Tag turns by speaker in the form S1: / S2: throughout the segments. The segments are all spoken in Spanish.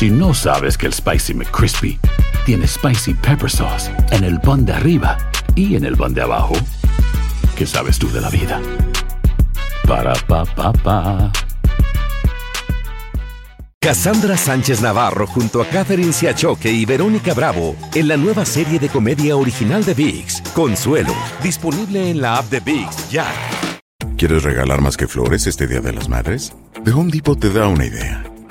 S1: Si no sabes que el Spicy McCrispy tiene Spicy Pepper Sauce en el pan de arriba y en el pan de abajo, ¿qué sabes tú de la vida? Para, pa, pa, pa.
S2: Cassandra Sánchez Navarro junto a Catherine Siachoque y Verónica Bravo en la nueva serie de comedia original de VIX, Consuelo, disponible en la app de VIX ya.
S3: ¿Quieres regalar más que flores este Día de las Madres? The Home Depot te da una idea.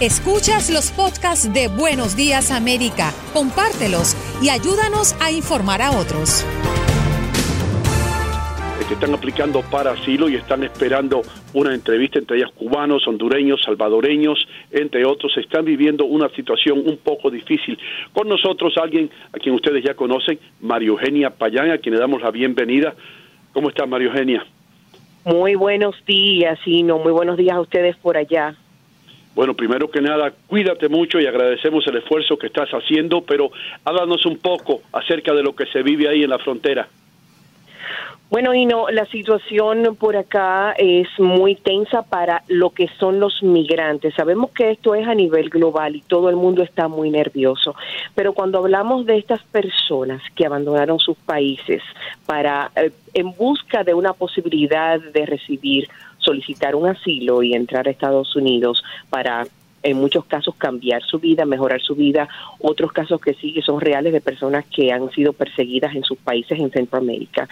S4: Escuchas los podcasts de Buenos Días América, compártelos y ayúdanos a informar a otros.
S5: Que están aplicando para asilo y están esperando una entrevista entre ellas cubanos, hondureños, salvadoreños, entre otros. Están viviendo una situación un poco difícil. Con nosotros alguien a quien ustedes ya conocen, Mario Eugenia Payán, a quien le damos la bienvenida. ¿Cómo está Mario Eugenia?
S6: Muy buenos días, y no muy buenos días a ustedes por allá.
S5: Bueno, primero que nada, cuídate mucho y agradecemos el esfuerzo que estás haciendo, pero háblanos un poco acerca de lo que se vive ahí en la frontera.
S6: Bueno, y no, la situación por acá es muy tensa para lo que son los migrantes. Sabemos que esto es a nivel global y todo el mundo está muy nervioso, pero cuando hablamos de estas personas que abandonaron sus países para eh, en busca de una posibilidad de recibir solicitar un asilo y entrar a Estados Unidos para en muchos casos cambiar su vida, mejorar su vida, otros casos que sí que son reales de personas que han sido perseguidas en sus países en Centroamérica.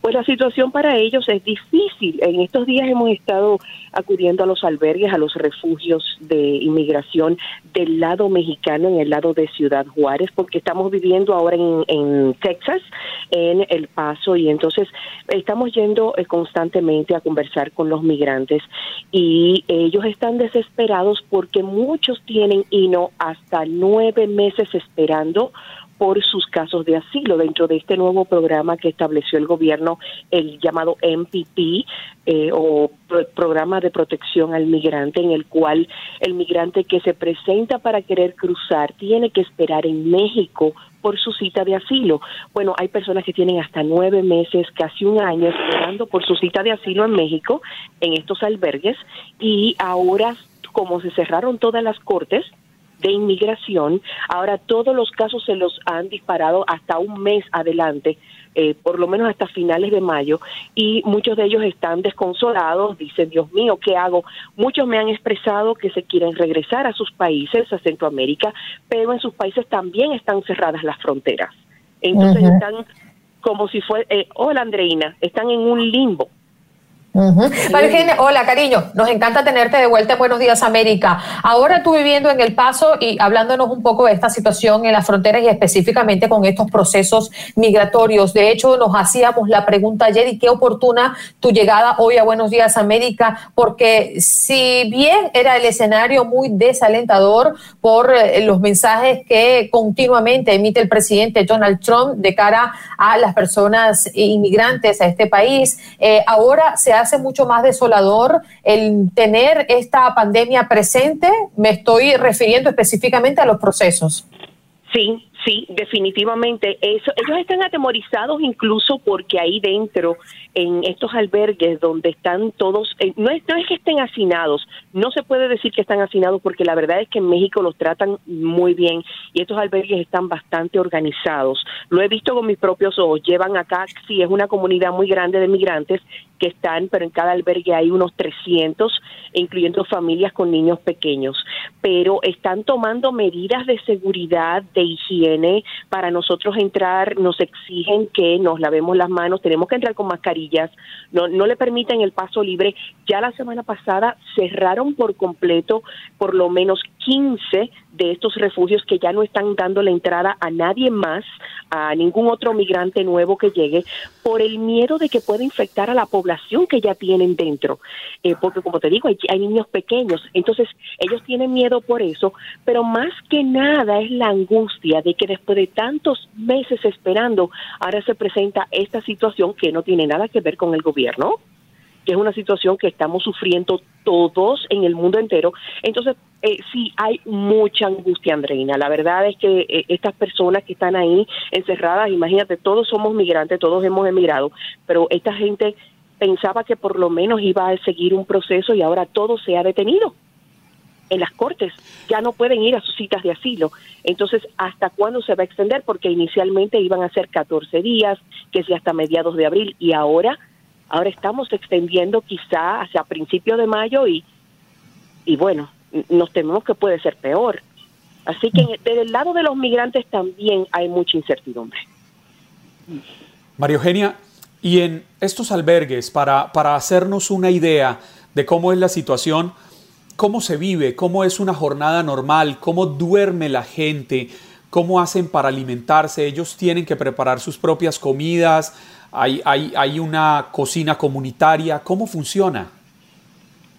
S6: Pues la situación para ellos es difícil. En estos días hemos estado acudiendo a los albergues, a los refugios de inmigración del lado mexicano, en el lado de Ciudad Juárez, porque estamos viviendo ahora en, en Texas, en El Paso, y entonces estamos yendo eh, constantemente a conversar con los migrantes y ellos están desesperados porque muchos tienen y no hasta nueve meses esperando por sus casos de asilo dentro de este nuevo programa que estableció el gobierno, el llamado MPP eh, o Programa de Protección al Migrante, en el cual el migrante que se presenta para querer cruzar tiene que esperar en México por su cita de asilo. Bueno, hay personas que tienen hasta nueve meses, casi un año esperando por su cita de asilo en México, en estos albergues, y ahora como se cerraron todas las cortes de inmigración, ahora todos los casos se los han disparado hasta un mes adelante, eh, por lo menos hasta finales de mayo, y muchos de ellos están desconsolados, dicen, Dios mío, ¿qué hago? Muchos me han expresado que se quieren regresar a sus países, a Centroamérica, pero en sus países también están cerradas las fronteras. Entonces están como si fuera, eh, hola Andreina, están en un limbo
S7: hola cariño, nos encanta tenerte de vuelta en Buenos Días América. Ahora tú viviendo en El Paso y hablándonos un poco de esta situación en las fronteras y específicamente con estos procesos migratorios. De hecho, nos hacíamos la pregunta ayer y qué oportuna tu llegada hoy a Buenos Días América, porque si bien era el escenario muy desalentador por eh, los mensajes que continuamente emite el presidente Donald Trump de cara a las personas inmigrantes a este país, eh, ahora se ha hace mucho más desolador el tener esta pandemia presente. Me estoy refiriendo específicamente a los procesos.
S6: Sí, Sí, definitivamente. Eso, ellos están atemorizados incluso porque ahí dentro, en estos albergues donde están todos, eh, no, es, no es que estén hacinados, no se puede decir que están hacinados porque la verdad es que en México los tratan muy bien y estos albergues están bastante organizados. Lo he visto con mis propios ojos. Llevan acá, sí, es una comunidad muy grande de migrantes que están, pero en cada albergue hay unos 300, incluyendo familias con niños pequeños. Pero están tomando medidas de seguridad, de higiene para nosotros entrar nos exigen que nos lavemos las manos, tenemos que entrar con mascarillas, no, no le permiten el paso libre. Ya la semana pasada cerraron por completo por lo menos 15 de estos refugios que ya no están dando la entrada a nadie más a ningún otro migrante nuevo que llegue por el miedo de que pueda infectar a la población que ya tienen dentro. Eh, porque como te digo, hay, hay niños pequeños, entonces ellos tienen miedo por eso, pero más que nada es la angustia de que después de tantos meses esperando, ahora se presenta esta situación que no tiene nada que ver con el gobierno que es una situación que estamos sufriendo todos en el mundo entero. Entonces, eh, sí, hay mucha angustia, Andreina. La verdad es que eh, estas personas que están ahí encerradas, imagínate, todos somos migrantes, todos hemos emigrado, pero esta gente pensaba que por lo menos iba a seguir un proceso y ahora todo se ha detenido en las cortes, ya no pueden ir a sus citas de asilo. Entonces, ¿hasta cuándo se va a extender? Porque inicialmente iban a ser 14 días, que es hasta mediados de abril, y ahora Ahora estamos extendiendo quizá hacia principios de mayo y, y bueno, nos tememos que puede ser peor. Así que desde el lado de los migrantes también hay mucha incertidumbre.
S8: María Eugenia, y en estos albergues, para, para hacernos una idea de cómo es la situación, cómo se vive, cómo es una jornada normal, cómo duerme la gente, cómo hacen para alimentarse, ellos tienen que preparar sus propias comidas, hay, hay, una cocina comunitaria, ¿cómo funciona?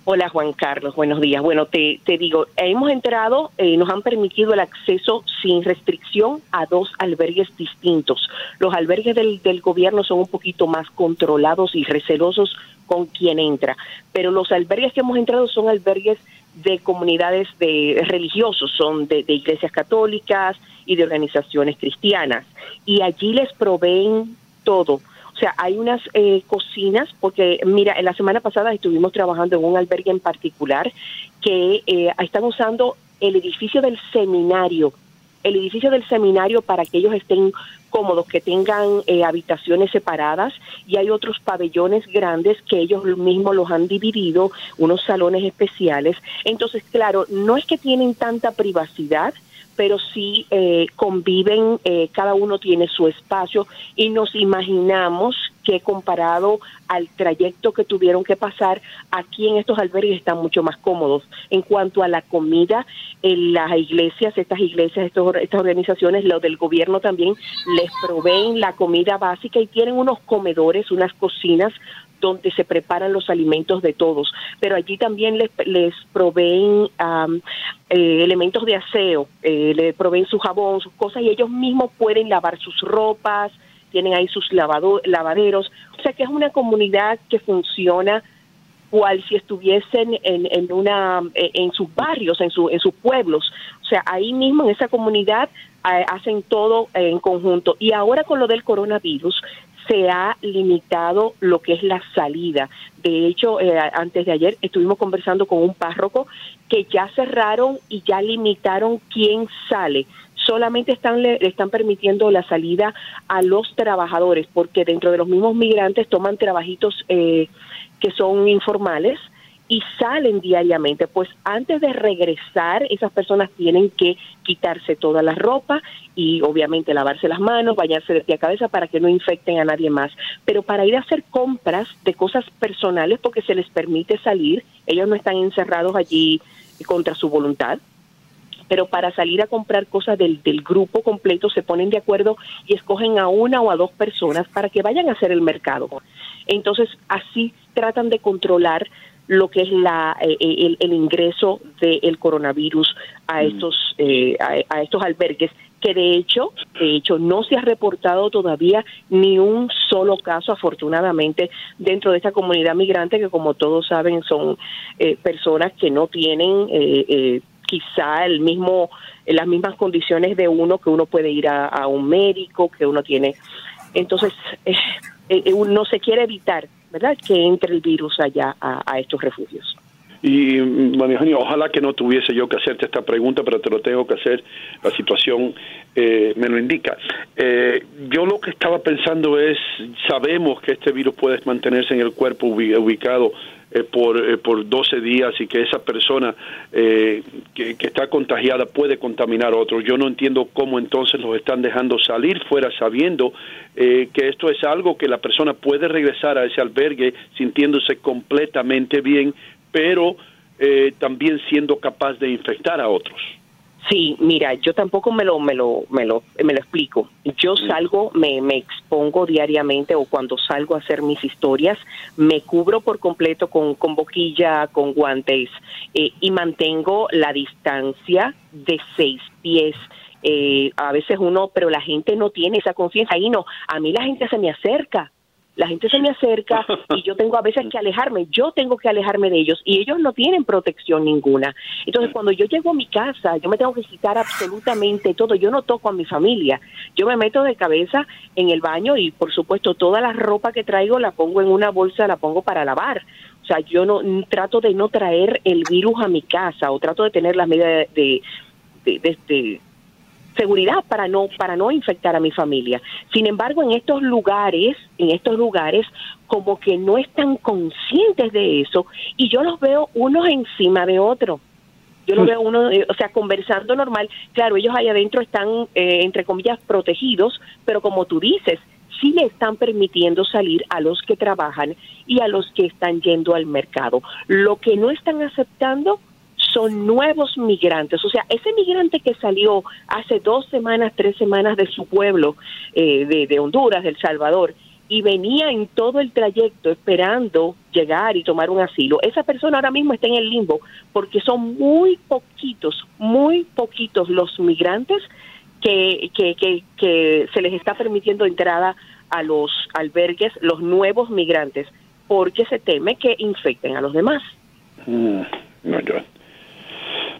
S6: Hola Juan Carlos, buenos días. Bueno, te, digo, hemos entrado, eh, nos han permitido el acceso sin restricción a dos albergues distintos. Los albergues del, gobierno son un poquito más controlados y recelosos con quien entra, pero los albergues que hemos entrado son albergues de comunidades de religiosos, son de iglesias católicas y de organizaciones cristianas, y allí les proveen todo o sea, hay unas eh, cocinas, porque mira, la semana pasada estuvimos trabajando en un albergue en particular que eh, están usando el edificio del seminario, el edificio del seminario para que ellos estén cómodos, que tengan eh, habitaciones separadas y hay otros pabellones grandes que ellos mismos los han dividido, unos salones especiales. Entonces, claro, no es que tienen tanta privacidad, pero sí eh, conviven, eh, cada uno tiene su espacio y nos imaginamos que comparado al trayecto que tuvieron que pasar, aquí en estos albergues están mucho más cómodos. En cuanto a la comida, en las iglesias, estas iglesias, estos, estas organizaciones, lo del gobierno también, les proveen la comida básica y tienen unos comedores, unas cocinas donde se preparan los alimentos de todos, pero allí también les, les proveen eh, elementos de aseo, eh, le proveen su jabón, sus cosas y ellos mismos pueden lavar sus ropas, tienen ahí sus lavado, lavaderos, o sea que es una comunidad que funciona cual si estuviesen en, en una en sus barrios, en, su, en sus pueblos. O sea, ahí mismo en esa comunidad hacen todo en conjunto. Y ahora con lo del coronavirus, se ha limitado lo que es la salida. De hecho, eh, antes de ayer estuvimos conversando con un párroco que ya cerraron y ya limitaron quién sale. Solamente están, le, están permitiendo la salida a los trabajadores, porque dentro de los mismos migrantes toman trabajitos eh, que son informales y salen diariamente. Pues antes de regresar, esas personas tienen que quitarse toda la ropa y obviamente lavarse las manos, bañarse de pie a cabeza para que no infecten a nadie más. Pero para ir a hacer compras de cosas personales, porque se les permite salir, ellos no están encerrados allí contra su voluntad, pero para salir a comprar cosas del, del, grupo completo se ponen de acuerdo y escogen a una o a dos personas para que vayan a hacer el mercado. Entonces, así tratan de controlar lo que es la, eh, eh, el, ingreso del coronavirus a mm. estos eh, a, estos albergues que de hecho de hecho no se ha reportado todavía ni un solo caso afortunadamente dentro de esta comunidad migrante que como todos saben son personas que no tienen quizá el mismo las mismas condiciones de uno que uno puede ir a, a un médico que uno tiene entonces no se quiere evitar ¿verdad? Que entre el virus allá a, estos refugios.
S5: Y, María ojalá que no tuviese yo que hacerte esta pregunta, pero te lo tengo que hacer. La situación eh, me lo indica. Eh, yo lo que estaba pensando es, sabemos que este virus puede mantenerse en el cuerpo ubicado eh, por, eh, por 12 días y que esa persona eh, que, que, está contagiada puede contaminar a otros. Yo no entiendo cómo entonces los están dejando salir fuera sabiendo que esto es algo que la persona puede regresar a ese albergue sintiéndose completamente bien, pero también siendo capaz de infectar a otros.
S6: Sí, mira, yo tampoco me lo, me lo, me lo, me lo explico. Yo salgo, me, me expongo diariamente o cuando salgo a hacer mis historias, me cubro por completo con, con boquilla, con guantes eh, y mantengo la distancia de seis pies. Eh, a veces uno, pero la gente no tiene esa confianza. Ahí no, a mí la gente se me acerca la gente se me acerca y yo tengo a veces que alejarme, yo tengo que alejarme de ellos y ellos no tienen protección ninguna. Entonces, cuando yo llego a mi casa, yo me tengo que quitar absolutamente todo, yo no toco a mi familia, yo me meto de cabeza en el baño y por supuesto toda la ropa que traigo la pongo en una bolsa, la pongo para lavar. O sea, yo no trato de no traer el virus a mi casa o trato de tener las medidas de, de, de seguridad para no para no infectar a mi familia. Sin embargo, en estos lugares, en estos lugares como que no están conscientes de eso y yo los veo unos encima de otros. Yo los veo uno, eh, o sea, conversando normal. Claro, ellos ahí adentro están, eh, entre comillas, protegidos, pero como tú dices, sí le están permitiendo salir a los que trabajan y a los que están yendo al mercado. Lo que no están aceptando son nuevos migrantes. O sea, ese migrante que salió hace dos semanas, tres semanas de su pueblo, eh, de, Honduras, de El Salvador, y venía en todo el trayecto esperando llegar y tomar un asilo, esa persona ahora mismo está en el limbo porque son muy poquitos, muy poquitos los migrantes que, que, que, que se les está permitiendo entrada a los albergues, los nuevos migrantes, porque se teme que infecten a los demás.
S5: Mm, no, yo.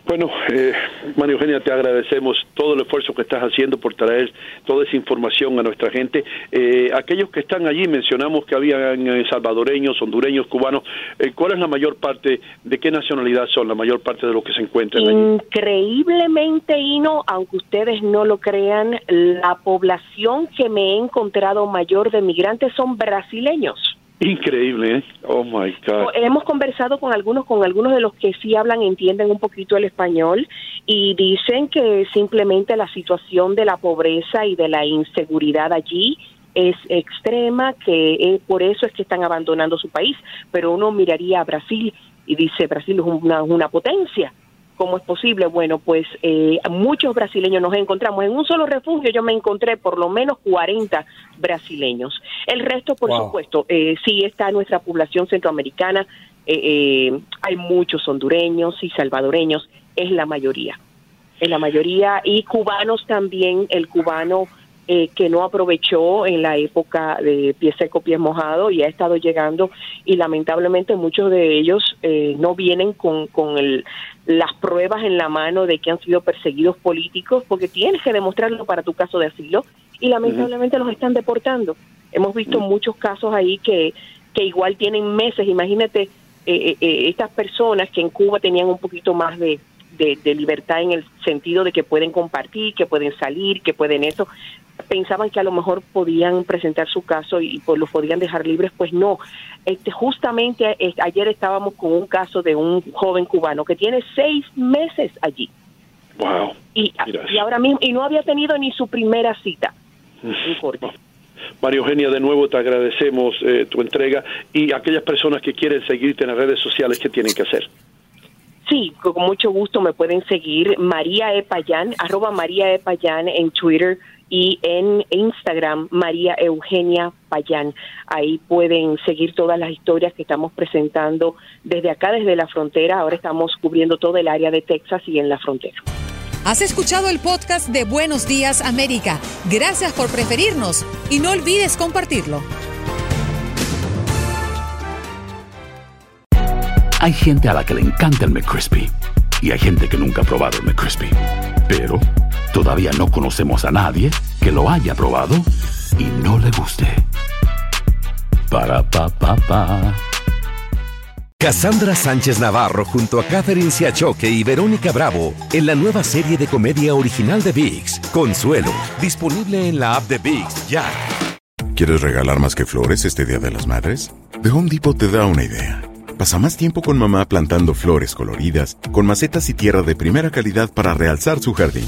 S5: Bueno, eh, María Eugenia, te agradecemos todo el esfuerzo que estás haciendo por traer toda esa información a nuestra gente. Eh, aquellos que están allí, mencionamos que habían eh, salvadoreños, hondureños, cubanos. Eh, ¿Cuál es la mayor parte, de qué nacionalidad son la mayor parte de los que se encuentran allí?
S6: Increíblemente, Hino, aunque ustedes no lo crean, la población que me he encontrado mayor de migrantes son brasileños.
S5: Increíble, ¿eh? Oh my God.
S6: Hemos conversado con algunos, con algunos de los que sí hablan, entienden un poquito el español y dicen que simplemente la situación de la pobreza y de la inseguridad allí es extrema, que eh, por eso es que están abandonando su país. Pero uno miraría a Brasil y dice, Brasil es una, una potencia. ¿Cómo es posible? Bueno, pues eh, muchos brasileños nos encontramos. En un solo refugio yo me encontré por lo menos 40 brasileños. El resto, por
S8: Wow.
S6: supuesto, eh, sí está nuestra población centroamericana. eh, eh, hay muchos hondureños y salvadoreños, es la mayoría. Es la mayoría. Y cubanos también, el cubano eh, que no aprovechó en la época de pie seco, pie mojado y ha estado llegando y lamentablemente muchos de ellos eh, no vienen con, con el, las pruebas en la mano de que han sido perseguidos políticos porque tienes que demostrarlo para tu caso de asilo y lamentablemente los están deportando. Hemos visto muchos casos ahí que, que igual tienen meses, imagínate eh, eh, eh, estas personas que en Cuba tenían un poquito más de, de, de libertad en el sentido de que pueden compartir, que pueden salir, que pueden eso, pensaban que a lo mejor podían presentar su caso y pues los podían dejar libres, pues no. Este, justamente eh, ayer estábamos con un caso de un joven cubano que tiene seis meses allí
S5: Wow.
S6: y, y ahora mismo y no había tenido ni su primera cita corte.
S5: María Eugenia, de nuevo te agradecemos eh, tu entrega y aquellas personas que quieren seguirte en las redes sociales, ¿qué tienen que hacer?
S6: Sí, con mucho gusto me pueden seguir María E. Payán, arroba María E. Payán en Twitter y en Instagram María Eugenia Payán. Ahí pueden seguir todas las historias que estamos presentando desde acá, desde la frontera. Ahora estamos cubriendo todo el área de Texas y en la frontera.
S4: Has escuchado el podcast de Buenos Días América. Gracias por preferirnos y no olvides compartirlo.
S1: Hay gente a la que le encanta el McCrispy y hay gente que nunca ha probado el McCrispy. Pero todavía no conocemos a nadie que lo haya probado y no le guste. Para pa pa pa.
S2: Cassandra Sánchez Navarro junto a Catherine Siachoque y Verónica Bravo en la nueva serie de comedia original de VIX, Consuelo, disponible en la app de VIX ya.
S3: ¿Quieres regalar más que flores este Día de las Madres? The Home Depot te da una idea. Pasa más tiempo con mamá plantando flores coloridas, con macetas y tierra de primera calidad para realzar su jardín.